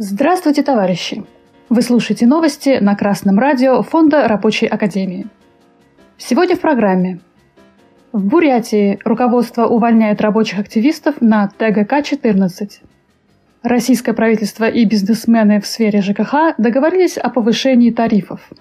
Здравствуйте, товарищи! Вы слушаете новости на Красном радио Фонда Рабочей Академии. Сегодня в программе. В Бурятии руководство увольняет рабочих активистов на ТГК-14. Российское правительство и бизнесмены в сфере ЖКХ договорились о повышении тарифов –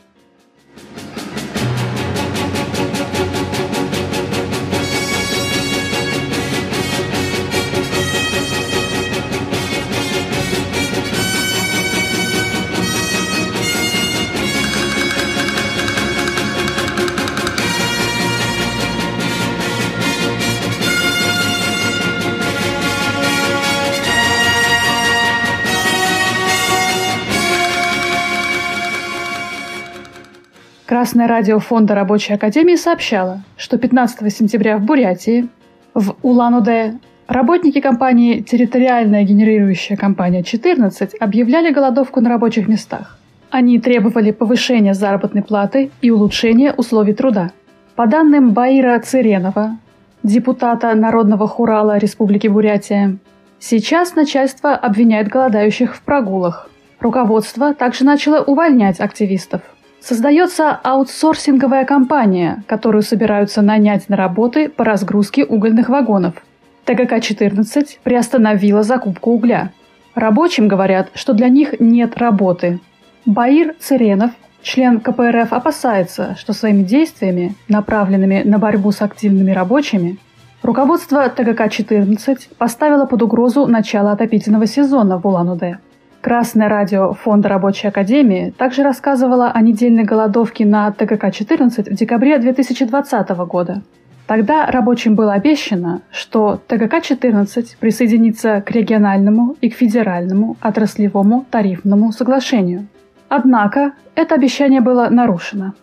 Красное радио Фонда Рабочей Академии сообщало, что 15 сентября в Бурятии, в Улан-Удэ, работники компании «Территориальная генерирующая компания 14» объявляли голодовку на рабочих местах. Они требовали повышения заработной платы и улучшения условий труда. По данным Баира Циренова, депутата Народного хурала Республики Бурятия, сейчас начальство обвиняет голодающих в прогулах. Руководство также начало увольнять активистов – Создается аутсорсинговая компания, которую собираются нанять на работы по разгрузке угольных вагонов. ТГК-14 приостановила закупку угля. Рабочим говорят, что для них нет работы. Баир Церенов, член КПРФ, опасается, что своими действиями, направленными на борьбу с активными рабочими, руководство ТГК-14 поставило под угрозу начало отопительного сезона в Улан-Удэ. Красное радио Фонда Рабочей Академии также рассказывало о недельной голодовке на ТГК-14 в декабре 2020 года. Тогда рабочим было обещано, что ТГК-14 присоединится к региональному и к федеральному отраслевому тарифному соглашению. Однако это обещание было нарушено.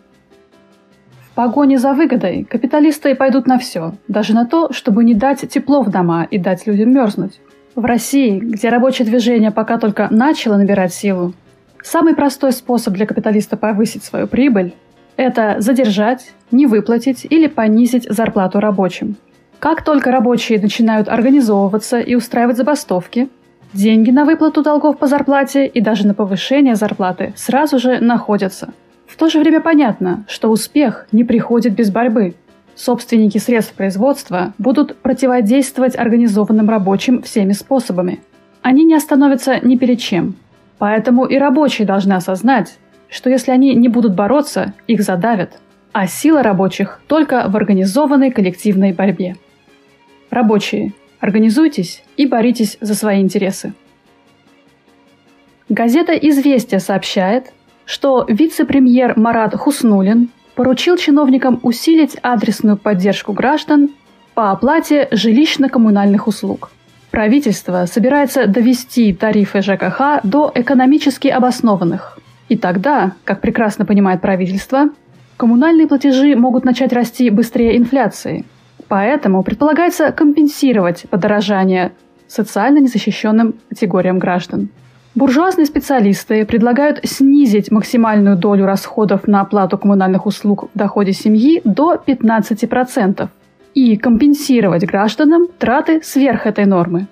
В погоне за выгодой капиталисты пойдут на все, даже на то, чтобы не дать тепло в дома и дать людям мерзнуть. В России, где рабочее движение пока только начало набирать силу, самый простой способ для капиталиста повысить свою прибыль – это задержать, не выплатить или понизить зарплату рабочим. Как только рабочие начинают организовываться и устраивать забастовки, деньги на выплату долгов по зарплате и даже на повышение зарплаты сразу же находятся. В то же время понятно, что успех не приходит без борьбы – Собственники средств производства будут противодействовать организованным рабочим всеми способами. Они не остановятся ни перед чем. Поэтому и рабочие должны осознать, что если они не будут бороться, их задавят. А сила рабочих только в организованной коллективной борьбе. Рабочие, организуйтесь и боритесь за свои интересы. Газета «Известия» сообщает, что вице-премьер Марат Хуснулин поручил чиновникам усилить адресную поддержку граждан по оплате жилищно-коммунальных услуг. Правительство собирается довести тарифы ЖКХ до экономически обоснованных. И тогда, как прекрасно понимает правительство, коммунальные платежи могут начать расти быстрее инфляции. Поэтому предполагается компенсировать подорожание социально незащищенным категориям граждан. Буржуазные специалисты предлагают снизить максимальную долю расходов на оплату коммунальных услуг в доходе семьи до 15% и компенсировать гражданам траты сверх этой нормы.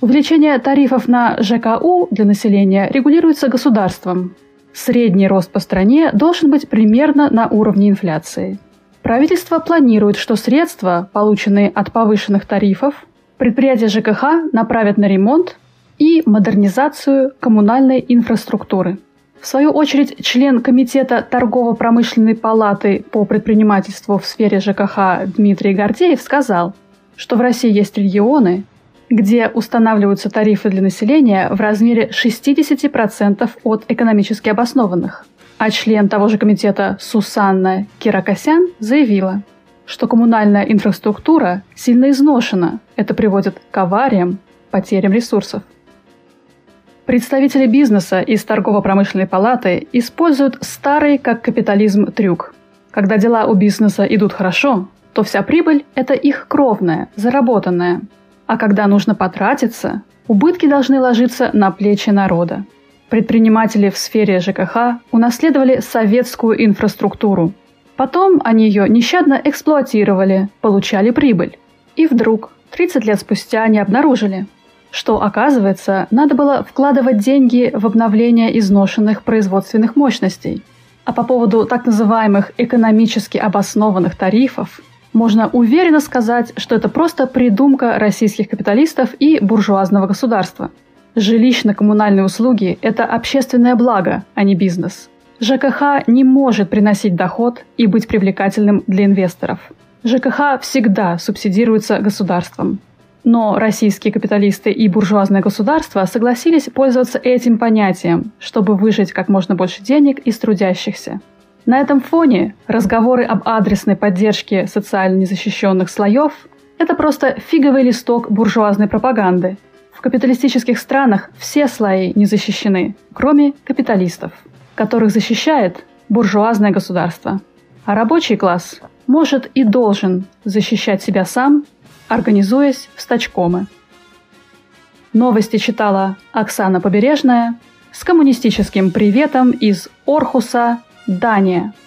Увеличение тарифов на ЖКУ для населения регулируется государством. Средний рост по стране должен быть примерно на уровне инфляции. Правительство планирует, что средства, полученные от повышенных тарифов, предприятия ЖКХ направят на ремонт и модернизацию коммунальной инфраструктуры. В свою очередь, член Комитета торгово-промышленной палаты по предпринимательству в сфере ЖКХ Дмитрий Гордеев сказал, что в России есть регионы, где устанавливаются тарифы для населения в размере 60% от экономически обоснованных. А член того же комитета Сусанна Киракосян заявила, что коммунальная инфраструктура сильно изношена. Это приводит к авариям, потерям ресурсов. Представители бизнеса из торгово-промышленной палаты используют старый как капитализм трюк. Когда дела у бизнеса идут хорошо, то вся прибыль – это их кровная, заработанная. А когда нужно потратиться, убытки должны ложиться на плечи народа. Предприниматели в сфере ЖКХ унаследовали советскую инфраструктуру. Потом они ее нещадно эксплуатировали, получали прибыль. И вдруг, 30 лет спустя, они обнаружили – что, оказывается, надо было вкладывать деньги в обновление изношенных производственных мощностей. А по поводу так называемых экономически обоснованных тарифов, можно уверенно сказать, что это просто придумка российских капиталистов и буржуазного государства. Жилищно-коммунальные услуги – это общественное благо, а не бизнес. ЖКХ не может приносить доход и быть привлекательным для инвесторов. ЖКХ всегда субсидируется государством. Но российские капиталисты и буржуазное государство согласились пользоваться этим понятием, чтобы выжить как можно больше денег из трудящихся. На этом фоне разговоры об адресной поддержке социально незащищенных слоев – это просто фиговый листок буржуазной пропаганды. В капиталистических странах все слои не защищены, кроме капиталистов, которых защищает буржуазное государство. А рабочий класс может и должен защищать себя сам, организуясь в стачкомы. Новости читала Оксана Побережная с коммунистическим приветом из Орхуса, Дания –